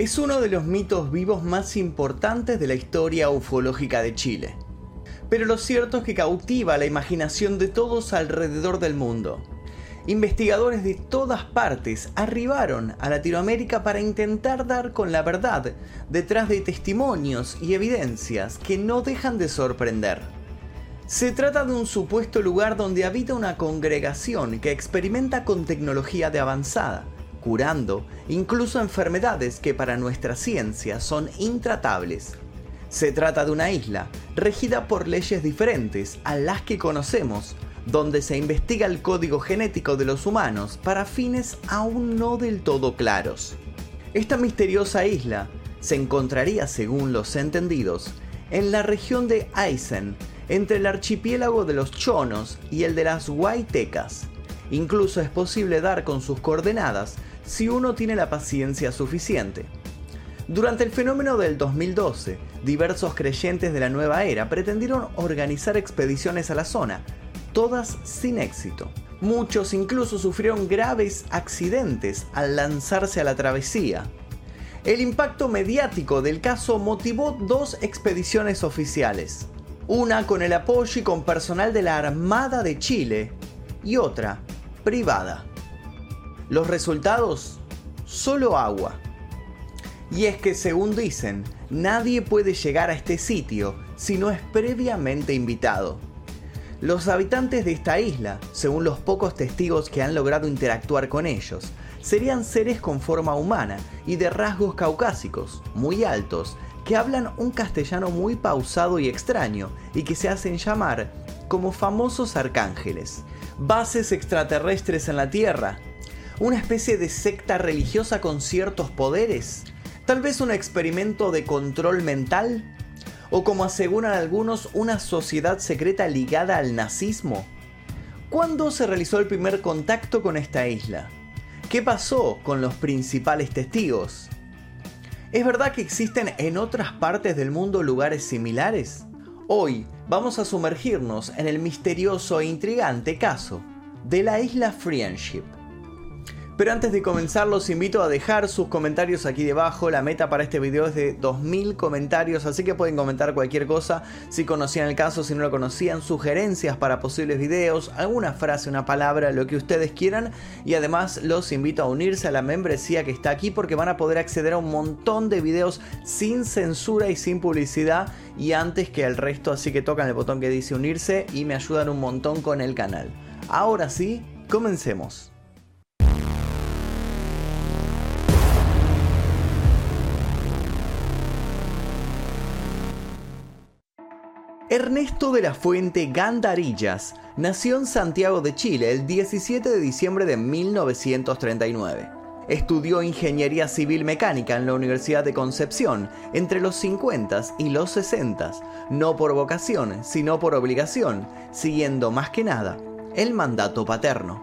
es uno de los mitos vivos más importantes de la historia ufológica de Chile. Pero lo cierto es que cautiva la imaginación de todos alrededor del mundo. Investigadores de todas partes arribaron a Latinoamérica para intentar dar con la verdad detrás de testimonios y evidencias que no dejan de sorprender. Se trata de un supuesto lugar donde habita una congregación que experimenta con tecnología de avanzada, curando incluso enfermedades que para nuestra ciencia son intratables. Se trata de una isla regida por leyes diferentes a las que conocemos, donde se investiga el código genético de los humanos para fines aún no del todo claros. Esta misteriosa isla se encontraría, según los entendidos, en la región de Aysén, entre el archipiélago de los Chonos y el de las Huaytecas. Incluso es posible dar con sus coordenadas si uno tiene la paciencia suficiente. Durante el fenómeno del 2012, diversos creyentes de la nueva era pretendieron organizar expediciones a la zona, todas sin éxito. Muchos incluso sufrieron graves accidentes al lanzarse a la travesía. El impacto mediático del caso motivó dos expediciones oficiales, una con el apoyo y con personal de la Armada de Chile y otra privada. Los resultados, solo agua. Y es que según dicen, nadie puede llegar a este sitio si no es previamente invitado. Los habitantes de esta isla, según los pocos testigos que han logrado interactuar con ellos, serían seres con forma humana y de rasgos caucásicos, muy altos, que hablan un castellano muy pausado y extraño y que se hacen llamar como famosos arcángeles. Bases extraterrestres en la Tierra, una especie de secta religiosa con ciertos poderes, tal vez un experimento de control mental, o como aseguran algunos, una sociedad secreta ligada al nazismo. ¿Cuándo se realizó el primer contacto con esta isla? ¿Qué pasó con los principales testigos? ¿Es verdad que existen en otras partes del mundo lugares similares? Hoy vamos a sumergirnos en el misterioso e intrigante caso de la isla Friendship. Pero antes de comenzar los invito a dejar sus comentarios aquí debajo. La meta para este video es de 2000 comentarios, así que pueden comentar cualquier cosa. Si conocían el caso, si no lo conocían, sugerencias para posibles videos, alguna frase, una palabra, lo que ustedes quieran. Y además los invito a unirse a la membresía que está aquí porque van a poder acceder a un montón de videos sin censura y sin publicidad y antes que el resto, así que tocan el botón que dice unirse y me ayudan un montón con el canal. Ahora sí, comencemos. Ernesto de la Fuente Gandarillas nació en Santiago de Chile el 17 de diciembre de 1939. Estudió ingeniería civil mecánica en la Universidad de Concepción entre los 50 y los 60, no por vocación, sino por obligación, siguiendo más que nada el mandato paterno.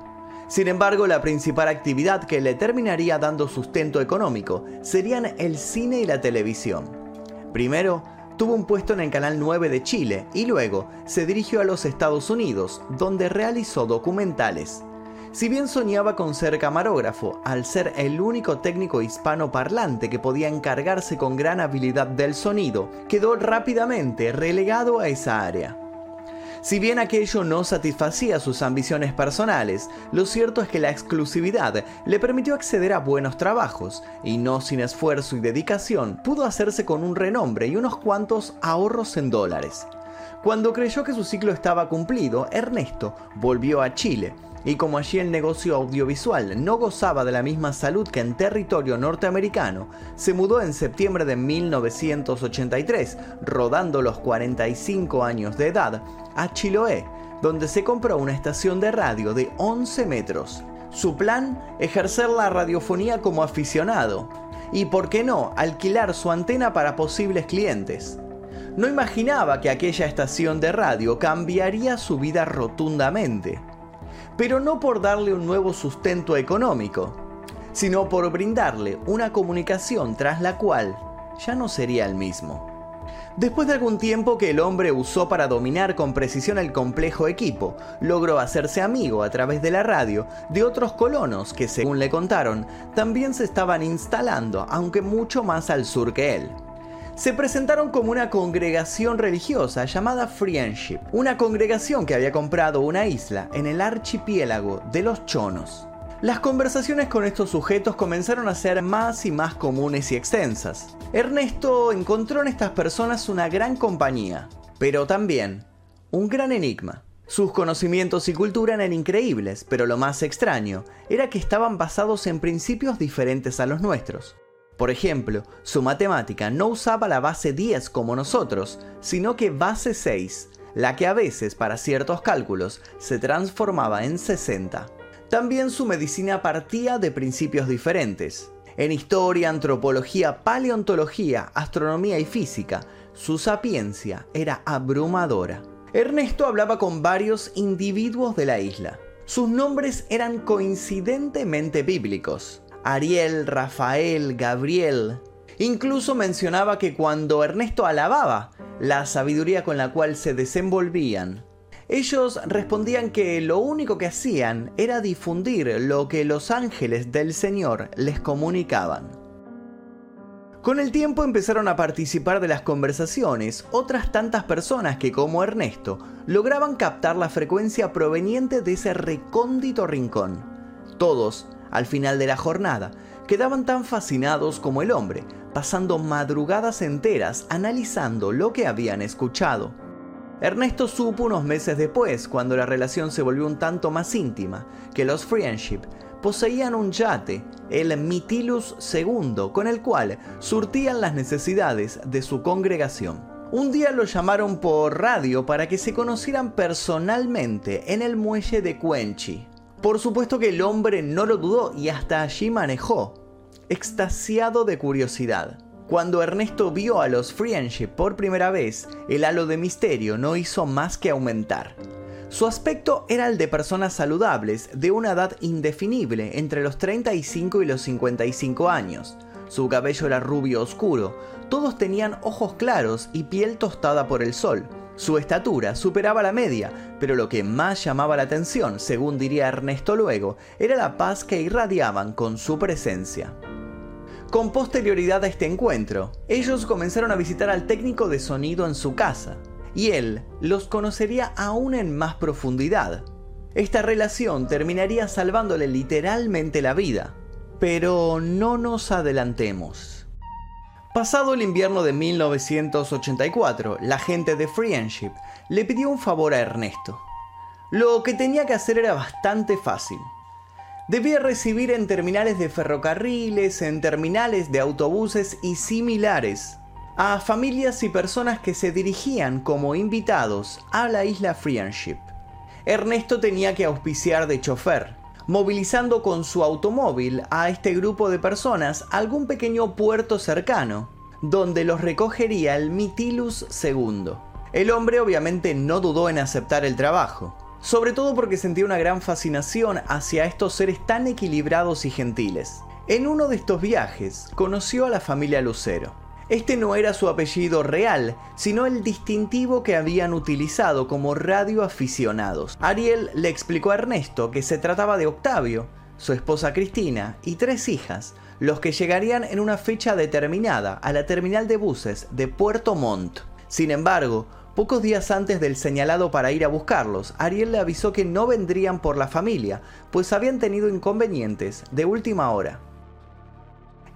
Sin embargo, la principal actividad que le terminaría dando sustento económico serían el cine y la televisión. Primero, tuvo un puesto en el Canal 9 de Chile y luego se dirigió a los Estados Unidos, donde realizó documentales. Si bien soñaba con ser camarógrafo, al ser el único técnico hispano parlante que podía encargarse con gran habilidad del sonido, quedó rápidamente relegado a esa área. Si bien aquello no satisfacía sus ambiciones personales, lo cierto es que la exclusividad le permitió acceder a buenos trabajos, y no sin esfuerzo y dedicación pudo hacerse con un renombre y unos cuantos ahorros en dólares. Cuando creyó que su ciclo estaba cumplido, Ernesto volvió a Chile, y como allí el negocio audiovisual no gozaba de la misma salud que en territorio norteamericano, se mudó en septiembre de 1983, rodando los 45 años de edad, a Chiloé, donde se compró una estación de radio de 11 metros. Su plan, ejercer la radiofonía como aficionado, y por qué no, alquilar su antena para posibles clientes. No imaginaba que aquella estación de radio cambiaría su vida rotundamente pero no por darle un nuevo sustento económico, sino por brindarle una comunicación tras la cual ya no sería el mismo. Después de algún tiempo que el hombre usó para dominar con precisión el complejo equipo, logró hacerse amigo a través de la radio de otros colonos que, según le contaron, también se estaban instalando, aunque mucho más al sur que él. Se presentaron como una congregación religiosa llamada Friendship, una congregación que había comprado una isla en el archipiélago de los Chonos. Las conversaciones con estos sujetos comenzaron a ser más y más comunes y extensas. Ernesto encontró en estas personas una gran compañía, pero también un gran enigma. Sus conocimientos y cultura eran increíbles, pero lo más extraño era que estaban basados en principios diferentes a los nuestros. Por ejemplo, su matemática no usaba la base 10 como nosotros, sino que base 6, la que a veces para ciertos cálculos se transformaba en 60. También su medicina partía de principios diferentes. En historia, antropología, paleontología, astronomía y física, su sapiencia era abrumadora. Ernesto hablaba con varios individuos de la isla. Sus nombres eran coincidentemente bíblicos. Ariel, Rafael, Gabriel. Incluso mencionaba que cuando Ernesto alababa la sabiduría con la cual se desenvolvían, ellos respondían que lo único que hacían era difundir lo que los ángeles del Señor les comunicaban. Con el tiempo empezaron a participar de las conversaciones otras tantas personas que, como Ernesto, lograban captar la frecuencia proveniente de ese recóndito rincón. Todos, al final de la jornada, quedaban tan fascinados como el hombre, pasando madrugadas enteras analizando lo que habían escuchado. Ernesto supo unos meses después, cuando la relación se volvió un tanto más íntima, que los Friendship poseían un yate, el Mitilus II, con el cual surtían las necesidades de su congregación. Un día lo llamaron por radio para que se conocieran personalmente en el muelle de Cuenchi. Por supuesto que el hombre no lo dudó y hasta allí manejó, extasiado de curiosidad. Cuando Ernesto vio a los Friendship por primera vez, el halo de misterio no hizo más que aumentar. Su aspecto era el de personas saludables de una edad indefinible entre los 35 y los 55 años. Su cabello era rubio oscuro, todos tenían ojos claros y piel tostada por el sol. Su estatura superaba la media, pero lo que más llamaba la atención, según diría Ernesto luego, era la paz que irradiaban con su presencia. Con posterioridad a este encuentro, ellos comenzaron a visitar al técnico de sonido en su casa, y él los conocería aún en más profundidad. Esta relación terminaría salvándole literalmente la vida, pero no nos adelantemos. Pasado el invierno de 1984, la gente de Friendship le pidió un favor a Ernesto. Lo que tenía que hacer era bastante fácil debía recibir en terminales de ferrocarriles, en terminales de autobuses y similares a familias y personas que se dirigían como invitados a la isla Friendship. Ernesto tenía que auspiciar de chofer, movilizando con su automóvil a este grupo de personas a algún pequeño puerto cercano, donde los recogería el Mitilus II. El hombre obviamente no dudó en aceptar el trabajo sobre todo porque sentía una gran fascinación hacia estos seres tan equilibrados y gentiles. En uno de estos viajes conoció a la familia Lucero. Este no era su apellido real, sino el distintivo que habían utilizado como radioaficionados. Ariel le explicó a Ernesto que se trataba de Octavio, su esposa Cristina y tres hijas, los que llegarían en una fecha determinada a la terminal de buses de Puerto Montt. Sin embargo, Pocos días antes del señalado para ir a buscarlos, Ariel le avisó que no vendrían por la familia, pues habían tenido inconvenientes de última hora.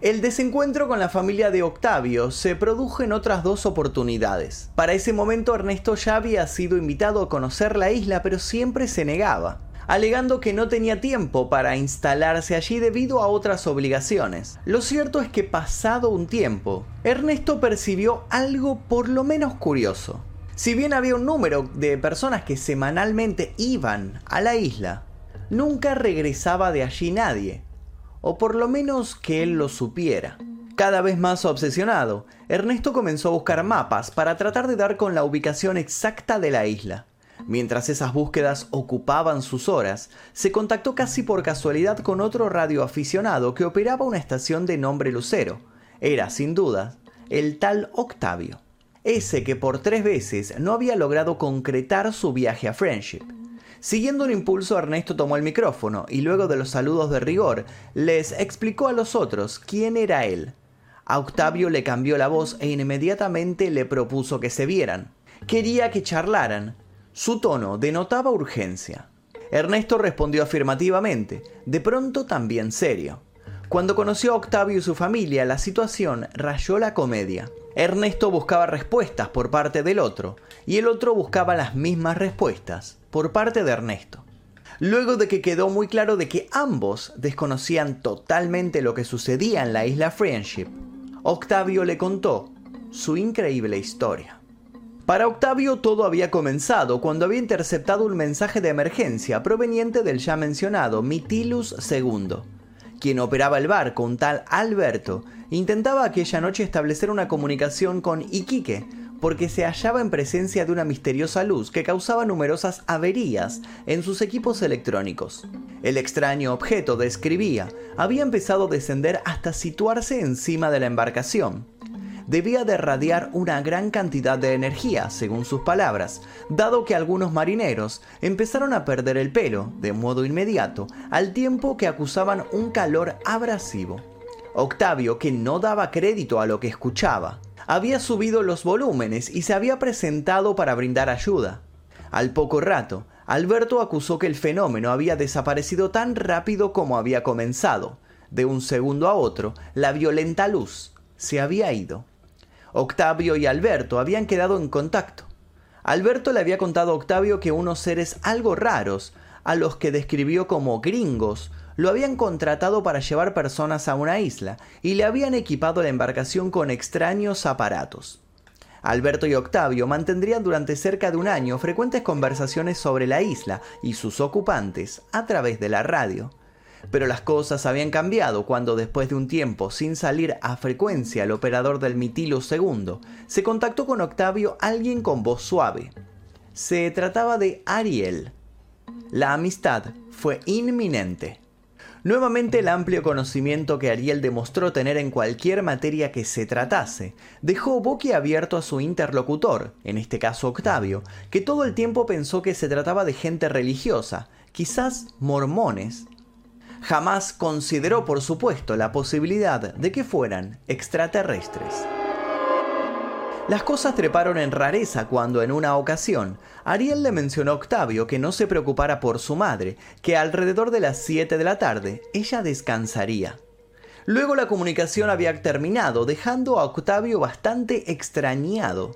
El desencuentro con la familia de Octavio se produjo en otras dos oportunidades. Para ese momento Ernesto ya había sido invitado a conocer la isla, pero siempre se negaba, alegando que no tenía tiempo para instalarse allí debido a otras obligaciones. Lo cierto es que pasado un tiempo, Ernesto percibió algo por lo menos curioso. Si bien había un número de personas que semanalmente iban a la isla, nunca regresaba de allí nadie, o por lo menos que él lo supiera. Cada vez más obsesionado, Ernesto comenzó a buscar mapas para tratar de dar con la ubicación exacta de la isla. Mientras esas búsquedas ocupaban sus horas, se contactó casi por casualidad con otro radioaficionado que operaba una estación de nombre Lucero. Era, sin duda, el tal Octavio. ese que por tres veces no había logrado concretar su viaje a Friendship. Siguiendo un impulso, Ernesto tomó el micrófono y luego de los saludos de rigor, les explicó a los otros quién era él. A Octavio le cambió la voz e inmediatamente le propuso que se vieran. Quería que charlaran. Su tono denotaba urgencia. Ernesto respondió afirmativamente, de pronto también serio. Cuando conoció a Octavio y su familia, la situación rayó la comedia. Ernesto buscaba respuestas por parte del otro, y el otro buscaba las mismas respuestas por parte de Ernesto. Luego de que quedó muy claro de que ambos desconocían totalmente lo que sucedía en la isla Friendship, Octavio le contó su increíble historia. Para Octavio todo había comenzado cuando había interceptado un mensaje de emergencia proveniente del ya mencionado Mitilus II, quien operaba el barco, un tal Alberto, intentaba aquella noche establecer una comunicación con Iquique, porque se hallaba en presencia de una misteriosa luz que causaba numerosas averías en sus equipos electrónicos. El extraño objeto, describía, había empezado a descender hasta situarse encima de la embarcación, debía de radiar una gran cantidad de energía, según sus palabras, dado que algunos marineros empezaron a perder el pelo de modo inmediato, al tiempo que acusaban un calor abrasivo. Octavio, que no daba crédito a lo que escuchaba, había subido los volúmenes y se había presentado para brindar ayuda. Al poco rato, Alberto acusó que el fenómeno había desaparecido tan rápido como había comenzado. De un segundo a otro, la violenta luz se había ido. Octavio y Alberto habían quedado en contacto. Alberto le había contado a Octavio que unos seres algo raros, a los que describió como gringos, lo habían contratado para llevar personas a una isla y le habían equipado la embarcación con extraños aparatos. Alberto y Octavio mantendrían durante cerca de un año frecuentes conversaciones sobre la isla y sus ocupantes a través de la radio. Pero las cosas habían cambiado cuando después de un tiempo sin salir a frecuencia el operador del Mitilo II se contactó con Octavio alguien con voz suave. Se trataba de Ariel. La amistad fue inminente. Nuevamente el amplio conocimiento que Ariel demostró tener en cualquier materia que se tratase dejó boquiabierto a su interlocutor, en este caso Octavio, que todo el tiempo pensó que se trataba de gente religiosa, quizás mormones, jamás consideró, por supuesto, la posibilidad de que fueran extraterrestres. Las cosas treparon en rareza cuando en una ocasión Ariel le mencionó a Octavio que no se preocupara por su madre, que alrededor de las 7 de la tarde ella descansaría. Luego la comunicación había terminado, dejando a Octavio bastante extrañado.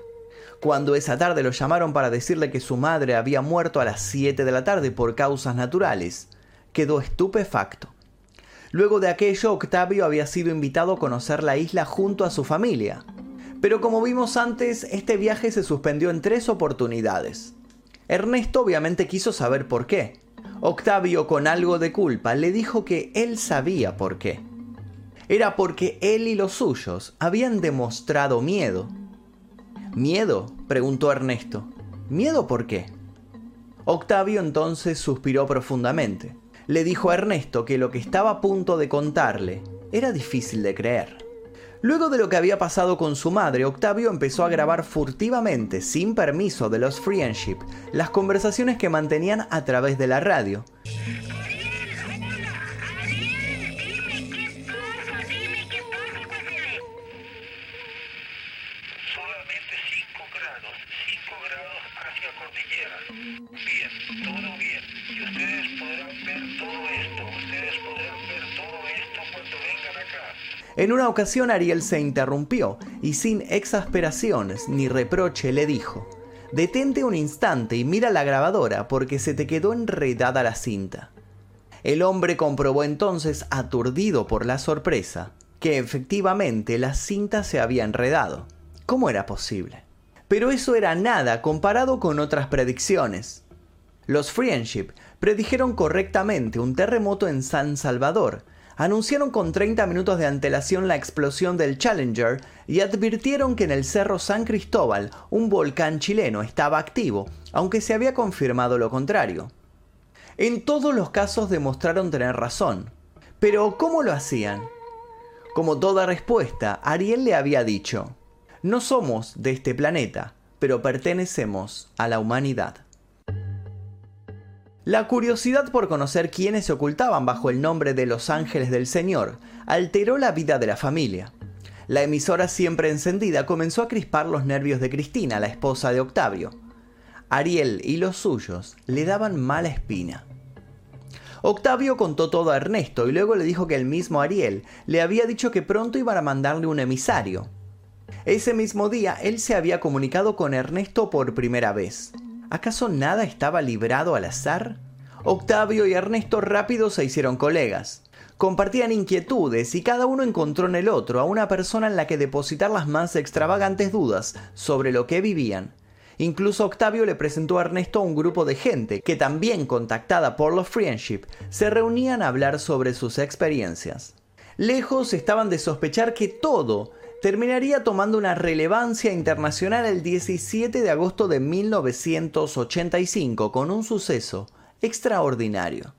Cuando esa tarde lo llamaron para decirle que su madre había muerto a las 7 de la tarde por causas naturales, quedó estupefacto. Luego de aquello, Octavio había sido invitado a conocer la isla junto a su familia. Pero como vimos antes, este viaje se suspendió en tres oportunidades. Ernesto obviamente quiso saber por qué. Octavio, con algo de culpa, le dijo que él sabía por qué. Era porque él y los suyos habían demostrado miedo. ¿Miedo? preguntó Ernesto. ¿Miedo por qué? Octavio entonces suspiró profundamente le dijo a Ernesto que lo que estaba a punto de contarle era difícil de creer. Luego de lo que había pasado con su madre, Octavio empezó a grabar furtivamente, sin permiso de los Friendship, las conversaciones que mantenían a través de la radio. En una ocasión Ariel se interrumpió y sin exasperaciones ni reproche le dijo, Detente un instante y mira la grabadora porque se te quedó enredada la cinta. El hombre comprobó entonces, aturdido por la sorpresa, que efectivamente la cinta se había enredado. ¿Cómo era posible? Pero eso era nada comparado con otras predicciones. Los Friendship predijeron correctamente un terremoto en San Salvador, anunciaron con 30 minutos de antelación la explosión del Challenger y advirtieron que en el Cerro San Cristóbal un volcán chileno estaba activo, aunque se había confirmado lo contrario. En todos los casos demostraron tener razón. Pero ¿cómo lo hacían? Como toda respuesta, Ariel le había dicho, No somos de este planeta, pero pertenecemos a la humanidad. La curiosidad por conocer quiénes se ocultaban bajo el nombre de los ángeles del Señor alteró la vida de la familia. La emisora siempre encendida comenzó a crispar los nervios de Cristina, la esposa de Octavio. Ariel y los suyos le daban mala espina. Octavio contó todo a Ernesto y luego le dijo que el mismo Ariel le había dicho que pronto iban a mandarle un emisario. Ese mismo día él se había comunicado con Ernesto por primera vez. ¿Acaso nada estaba librado al azar? Octavio y Ernesto rápido se hicieron colegas. Compartían inquietudes y cada uno encontró en el otro a una persona en la que depositar las más extravagantes dudas sobre lo que vivían. Incluso Octavio le presentó a Ernesto un grupo de gente que también contactada por los Friendship se reunían a hablar sobre sus experiencias. Lejos estaban de sospechar que todo terminaría tomando una relevancia internacional el 17 de agosto de 1985 con un suceso extraordinario.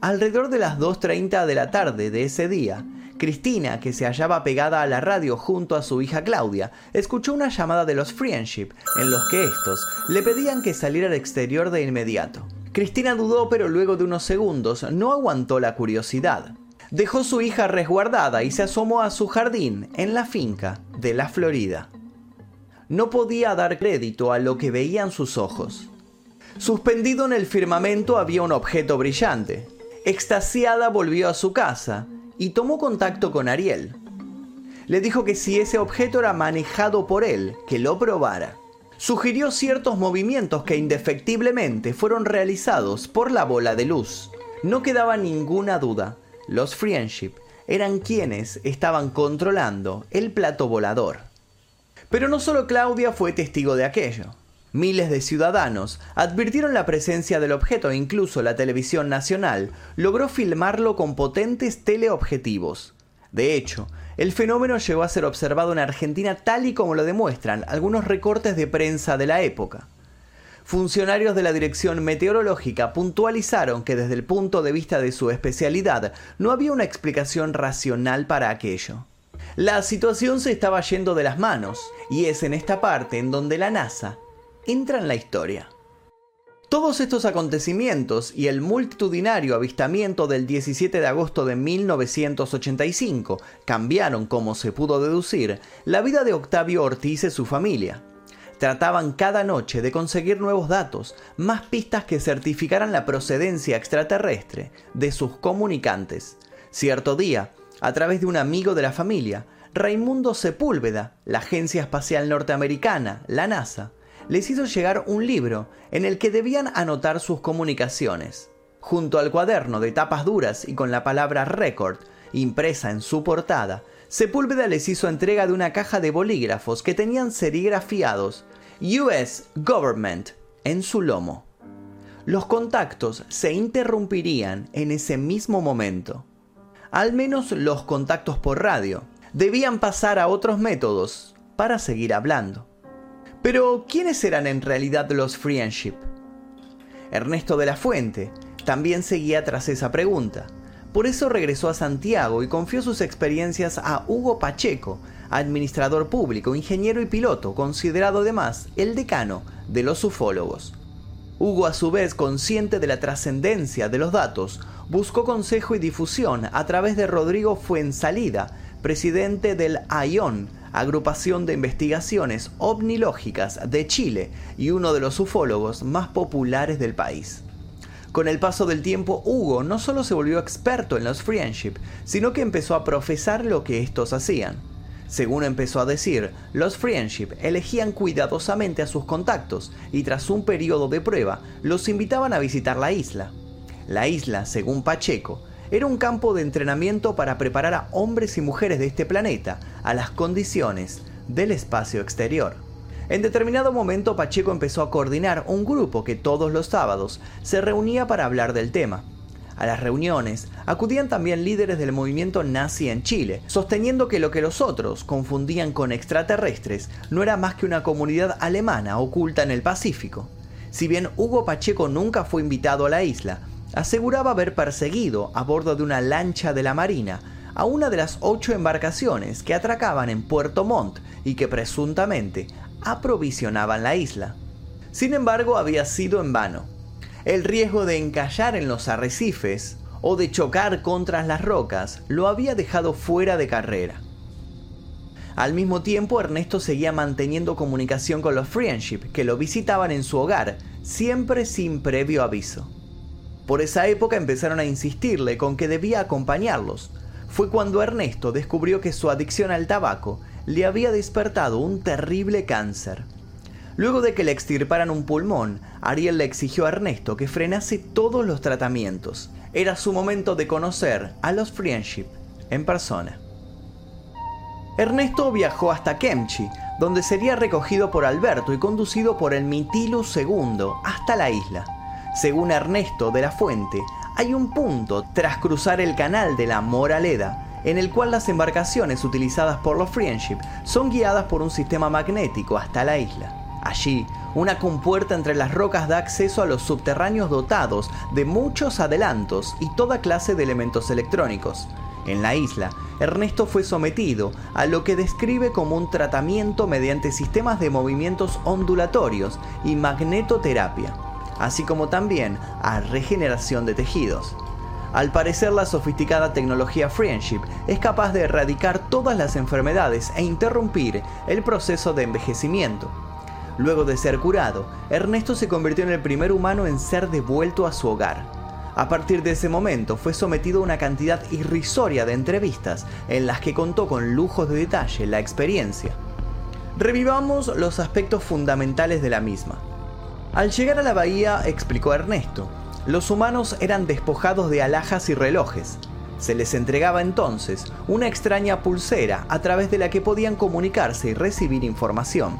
Alrededor de las 2.30 de la tarde de ese día, Cristina, que se hallaba pegada a la radio junto a su hija Claudia, escuchó una llamada de los Friendship en los que estos le pedían que saliera al exterior de inmediato. Cristina dudó, pero luego de unos segundos no aguantó la curiosidad. Dejó su hija resguardada y se asomó a su jardín en la finca de la Florida. No podía dar crédito a lo que veían sus ojos. Suspendido en el firmamento había un objeto brillante. Extasiada volvió a su casa y tomó contacto con Ariel. Le dijo que si ese objeto era manejado por él, que lo probara. Sugirió ciertos movimientos que indefectiblemente fueron realizados por la bola de luz. No quedaba ninguna duda, los Friendship eran quienes estaban controlando el plato volador. Pero no solo Claudia fue testigo de aquello. Miles de ciudadanos advirtieron la presencia del objeto e incluso la televisión nacional logró filmarlo con potentes teleobjetivos. De hecho, el fenómeno llegó a ser observado en Argentina tal y como lo demuestran algunos recortes de prensa de la época. Funcionarios de la Dirección Meteorológica puntualizaron que desde el punto de vista de su especialidad no había una explicación racional para aquello. La situación se estaba yendo de las manos, y es en esta parte en donde la NASA entra en la historia. Todos estos acontecimientos y el multitudinario avistamiento del 17 de agosto de 1985 cambiaron, como se pudo deducir, la vida de Octavio Ortiz y su familia. Trataban cada noche de conseguir nuevos datos, más pistas que certificaran la procedencia extraterrestre de sus comunicantes. Cierto día, a través de un amigo de la familia, Raimundo Sepúlveda, la Agencia Espacial Norteamericana, la NASA, les hizo llegar un libro en el que debían anotar sus comunicaciones. Junto al cuaderno de tapas duras y con la palabra record impresa en su portada, Sepúlveda les hizo entrega de una caja de bolígrafos que tenían serigrafiados US Government en su lomo. Los contactos se interrumpirían en ese mismo momento. Al menos los contactos por radio. Debían pasar a otros métodos para seguir hablando. Pero, ¿quiénes eran en realidad los Friendship? Ernesto de la Fuente también seguía tras esa pregunta. Por eso regresó a Santiago y confió sus experiencias a Hugo Pacheco, administrador público, ingeniero y piloto, considerado además el decano de los ufólogos. Hugo, a su vez, consciente de la trascendencia de los datos, buscó consejo y difusión a través de Rodrigo Fuensalida, presidente del AION, agrupación de investigaciones ovnilógicas de Chile y uno de los ufólogos más populares del país. Con el paso del tiempo, Hugo no solo se volvió experto en los friendship, sino que empezó a profesar lo que estos hacían. Según empezó a decir, los friendship elegían cuidadosamente a sus contactos y tras un periodo de prueba los invitaban a visitar la isla. La isla, según Pacheco, era un campo de entrenamiento para preparar a hombres y mujeres de este planeta a las condiciones del espacio exterior. En determinado momento Pacheco empezó a coordinar un grupo que todos los sábados se reunía para hablar del tema. A las reuniones acudían también líderes del movimiento nazi en Chile, sosteniendo que lo que los otros confundían con extraterrestres no era más que una comunidad alemana oculta en el Pacífico. Si bien Hugo Pacheco nunca fue invitado a la isla, aseguraba haber perseguido a bordo de una lancha de la Marina a una de las ocho embarcaciones que atracaban en Puerto Montt y que presuntamente aprovisionaban la isla. Sin embargo, había sido en vano. El riesgo de encallar en los arrecifes o de chocar contra las rocas lo había dejado fuera de carrera. Al mismo tiempo, Ernesto seguía manteniendo comunicación con los Friendship, que lo visitaban en su hogar, siempre sin previo aviso. Por esa época empezaron a insistirle con que debía acompañarlos. Fue cuando Ernesto descubrió que su adicción al tabaco le había despertado un terrible cáncer. Luego de que le extirparan un pulmón, Ariel le exigió a Ernesto que frenase todos los tratamientos. Era su momento de conocer a los Friendship en persona. Ernesto viajó hasta Kemchi, donde sería recogido por Alberto y conducido por el Mitilus II hasta la isla. Según Ernesto de la Fuente, hay un punto tras cruzar el canal de la Moraleda en el cual las embarcaciones utilizadas por los Friendship son guiadas por un sistema magnético hasta la isla. Allí, una compuerta entre las rocas da acceso a los subterráneos dotados de muchos adelantos y toda clase de elementos electrónicos. En la isla, Ernesto fue sometido a lo que describe como un tratamiento mediante sistemas de movimientos ondulatorios y magnetoterapia, así como también a regeneración de tejidos. Al parecer la sofisticada tecnología Friendship es capaz de erradicar todas las enfermedades e interrumpir el proceso de envejecimiento. Luego de ser curado, Ernesto se convirtió en el primer humano en ser devuelto a su hogar. A partir de ese momento fue sometido a una cantidad irrisoria de entrevistas en las que contó con lujos de detalle la experiencia. Revivamos los aspectos fundamentales de la misma. Al llegar a la bahía, explicó Ernesto, los humanos eran despojados de alhajas y relojes. Se les entregaba entonces una extraña pulsera a través de la que podían comunicarse y recibir información.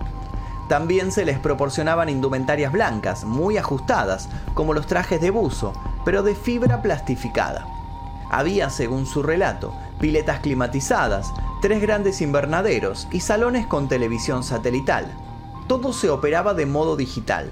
También se les proporcionaban indumentarias blancas, muy ajustadas, como los trajes de buzo, pero de fibra plastificada. Había, según su relato, piletas climatizadas, tres grandes invernaderos y salones con televisión satelital. Todo se operaba de modo digital.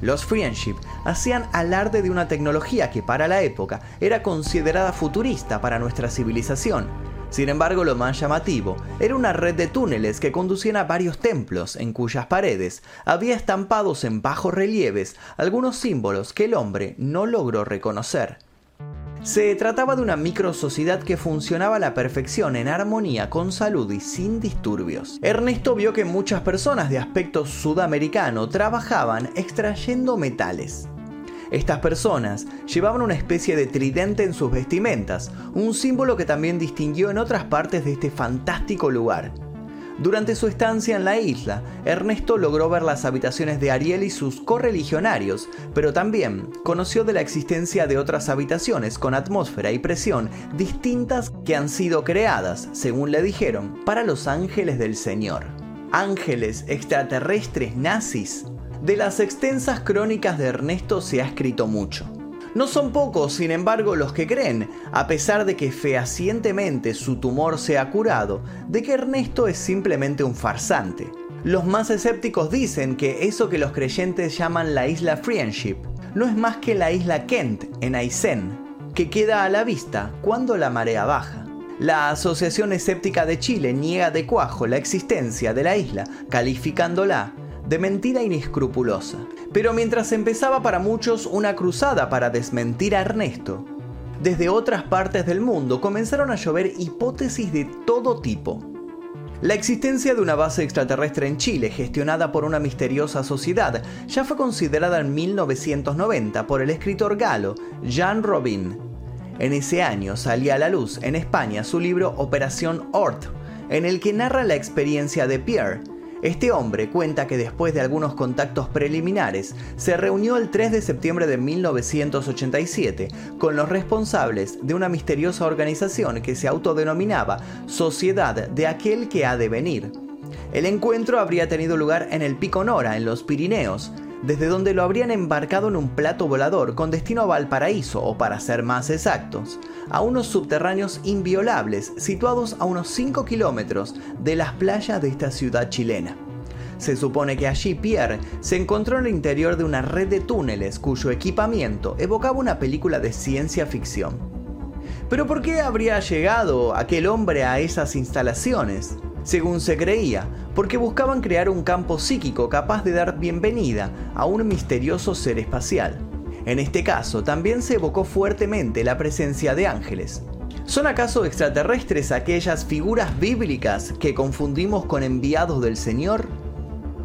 Los Friendship hacían alarde de una tecnología que para la época era considerada futurista para nuestra civilización. Sin embargo, lo más llamativo era una red de túneles que conducían a varios templos en cuyas paredes había estampados en bajos relieves algunos símbolos que el hombre no logró reconocer. Se trataba de una micro sociedad que funcionaba a la perfección en armonía con salud y sin disturbios. Ernesto vio que muchas personas de aspecto sudamericano trabajaban extrayendo metales. Estas personas llevaban una especie de tridente en sus vestimentas, un símbolo que también distinguió en otras partes de este fantástico lugar. Durante su estancia en la isla, Ernesto logró ver las habitaciones de Ariel y sus correligionarios, pero también conoció de la existencia de otras habitaciones con atmósfera y presión distintas que han sido creadas, según le dijeron, para los ángeles del Señor. Ángeles extraterrestres nazis. De las extensas crónicas de Ernesto se ha escrito mucho. No son pocos, sin embargo, los que creen, a pesar de que fehacientemente su tumor se ha curado, de que Ernesto es simplemente un farsante. Los más escépticos dicen que eso que los creyentes llaman la isla Friendship no es más que la isla Kent en Aysén, que queda a la vista cuando la marea baja. La Asociación Escéptica de Chile niega de cuajo la existencia de la isla, calificándola de mentira inescrupulosa. Pero mientras empezaba para muchos una cruzada para desmentir a Ernesto, desde otras partes del mundo comenzaron a llover hipótesis de todo tipo. La existencia de una base extraterrestre en Chile, gestionada por una misteriosa sociedad, ya fue considerada en 1990 por el escritor galo Jean Robin. En ese año salía a la luz en España su libro Operación Ort, en el que narra la experiencia de Pierre, este hombre cuenta que después de algunos contactos preliminares, se reunió el 3 de septiembre de 1987 con los responsables de una misteriosa organización que se autodenominaba Sociedad de aquel que ha de venir. El encuentro habría tenido lugar en el Pico Nora, en los Pirineos, desde donde lo habrían embarcado en un plato volador con destino a Valparaíso, o para ser más exactos, a unos subterráneos inviolables situados a unos 5 kilómetros de las playas de esta ciudad chilena. Se supone que allí Pierre se encontró en el interior de una red de túneles cuyo equipamiento evocaba una película de ciencia ficción. Pero ¿por qué habría llegado aquel hombre a esas instalaciones? Según se creía, porque buscaban crear un campo psíquico capaz de dar bienvenida a un misterioso ser espacial. En este caso, también se evocó fuertemente la presencia de ángeles. ¿Son acaso extraterrestres aquellas figuras bíblicas que confundimos con enviados del Señor?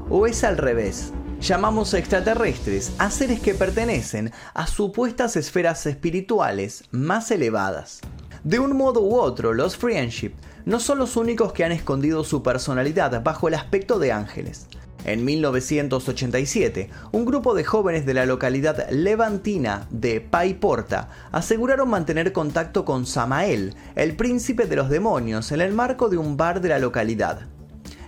¿O es al revés? Llamamos extraterrestres a seres que pertenecen a supuestas esferas espirituales más elevadas. De un modo u otro, los Friendship no son los únicos que han escondido su personalidad bajo el aspecto de ángeles. En 1987, un grupo de jóvenes de la localidad levantina de Paiporta aseguraron mantener contacto con Samael, el príncipe de los demonios, en el marco de un bar de la localidad.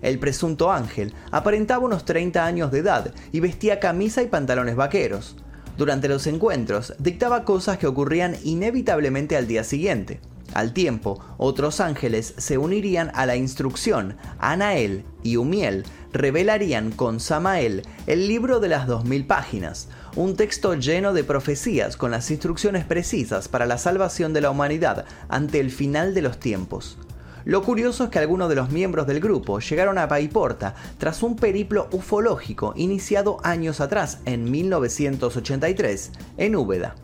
El presunto ángel aparentaba unos 30 años de edad y vestía camisa y pantalones vaqueros. Durante los encuentros dictaba cosas que ocurrían inevitablemente al día siguiente. Al tiempo, otros ángeles se unirían a la instrucción. Anael y Umiel revelarían con Samael el libro de las 2000 páginas, un texto lleno de profecías con las instrucciones precisas para la salvación de la humanidad ante el final de los tiempos. Lo curioso es que algunos de los miembros del grupo llegaron a Paiporta tras un periplo ufológico iniciado años atrás, en 1983, en Úbeda.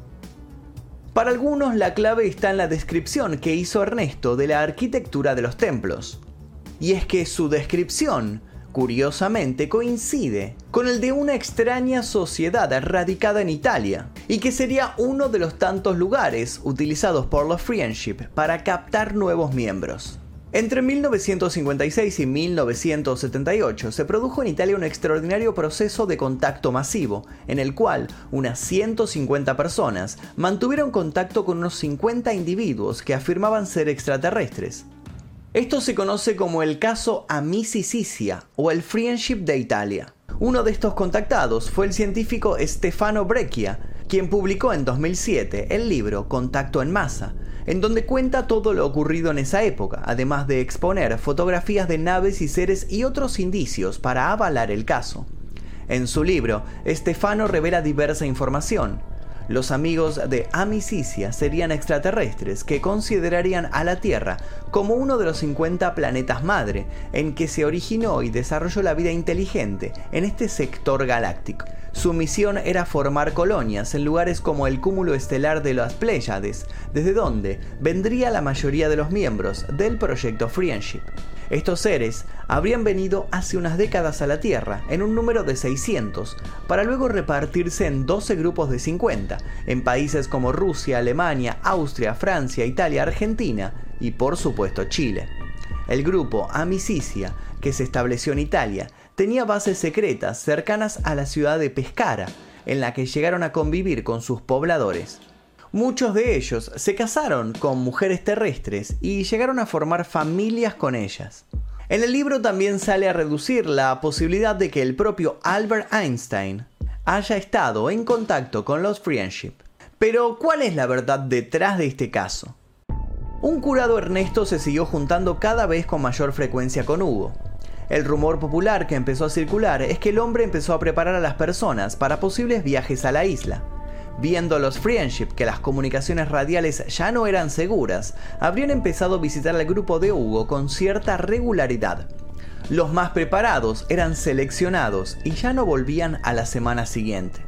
Para algunos la clave está en la descripción que hizo Ernesto de la arquitectura de los templos. Y es que su descripción, curiosamente, coincide con el de una extraña sociedad radicada en Italia, y que sería uno de los tantos lugares utilizados por los Friendship para captar nuevos miembros. Entre 1956 y 1978 se produjo en Italia un extraordinario proceso de contacto masivo, en el cual unas 150 personas mantuvieron contacto con unos 50 individuos que afirmaban ser extraterrestres. Esto se conoce como el caso Amici Sicilia o el Friendship de Italia. Uno de estos contactados fue el científico Stefano Breccia, quien publicó en 2007 el libro Contacto en Masa, en donde cuenta todo lo ocurrido en esa época, además de exponer fotografías de naves y seres y otros indicios para avalar el caso. En su libro, Estefano revela diversa información. Los amigos de Amicicia serían extraterrestres que considerarían a la Tierra como uno de los 50 planetas madre en que se originó y desarrolló la vida inteligente en este sector galáctico. Su misión era formar colonias en lugares como el cúmulo estelar de las Pléyades, desde donde vendría la mayoría de los miembros del proyecto Friendship. Estos seres habrían venido hace unas décadas a la Tierra, en un número de 600, para luego repartirse en 12 grupos de 50, en países como Rusia, Alemania, Austria, Francia, Italia, Argentina y por supuesto Chile. El grupo Amicicia, que se estableció en Italia, tenía bases secretas cercanas a la ciudad de Pescara, en la que llegaron a convivir con sus pobladores. Muchos de ellos se casaron con mujeres terrestres y llegaron a formar familias con ellas. En el libro también sale a reducir la posibilidad de que el propio Albert Einstein haya estado en contacto con los Friendship. Pero, ¿cuál es la verdad detrás de este caso? Un curado Ernesto se siguió juntando cada vez con mayor frecuencia con Hugo, el rumor popular que empezó a circular es que el hombre empezó a preparar a las personas para posibles viajes a la isla. Viendo los Friendship que las comunicaciones radiales ya no eran seguras, habrían empezado a visitar al grupo de Hugo con cierta regularidad. Los más preparados eran seleccionados y ya no volvían a la semana siguiente.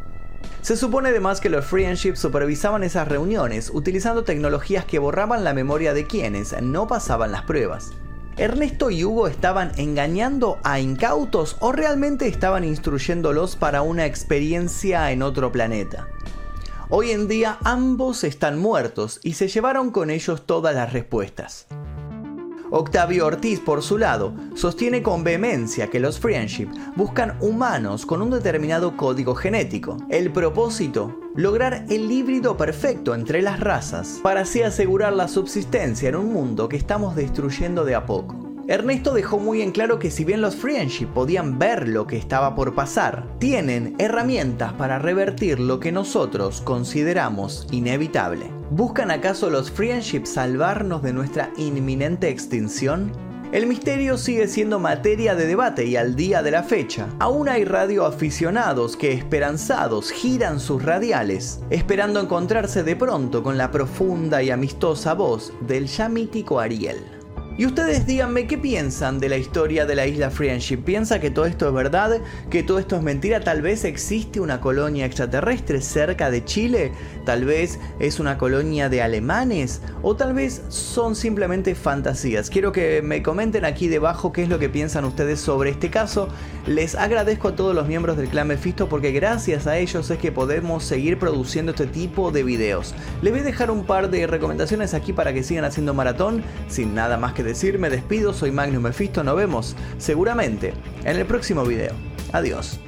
Se supone además que los Friendship supervisaban esas reuniones utilizando tecnologías que borraban la memoria de quienes no pasaban las pruebas. ¿Ernesto y Hugo estaban engañando a incautos o realmente estaban instruyéndolos para una experiencia en otro planeta? Hoy en día ambos están muertos y se llevaron con ellos todas las respuestas. Octavio Ortiz, por su lado, sostiene con vehemencia que los Friendship buscan humanos con un determinado código genético. El propósito, lograr el híbrido perfecto entre las razas, para así asegurar la subsistencia en un mundo que estamos destruyendo de a poco. Ernesto dejó muy en claro que si bien los Friendship podían ver lo que estaba por pasar, tienen herramientas para revertir lo que nosotros consideramos inevitable. ¿Buscan acaso los Friendship salvarnos de nuestra inminente extinción? El misterio sigue siendo materia de debate y al día de la fecha, aún hay radioaficionados que esperanzados giran sus radiales, esperando encontrarse de pronto con la profunda y amistosa voz del ya mítico Ariel. Y ustedes díganme qué piensan de la historia de la isla Friendship. ¿Piensa que todo esto es verdad? ¿Que todo esto es mentira? ¿Tal vez existe una colonia extraterrestre cerca de Chile? ¿Tal vez es una colonia de alemanes? ¿O tal vez son simplemente fantasías? Quiero que me comenten aquí debajo qué es lo que piensan ustedes sobre este caso. Les agradezco a todos los miembros del clan Mephisto porque gracias a ellos es que podemos seguir produciendo este tipo de videos. Les voy a dejar un par de recomendaciones aquí para que sigan haciendo maratón. Sin nada más que decir, me despido, soy Magnus Mephisto, nos vemos seguramente en el próximo video. Adiós.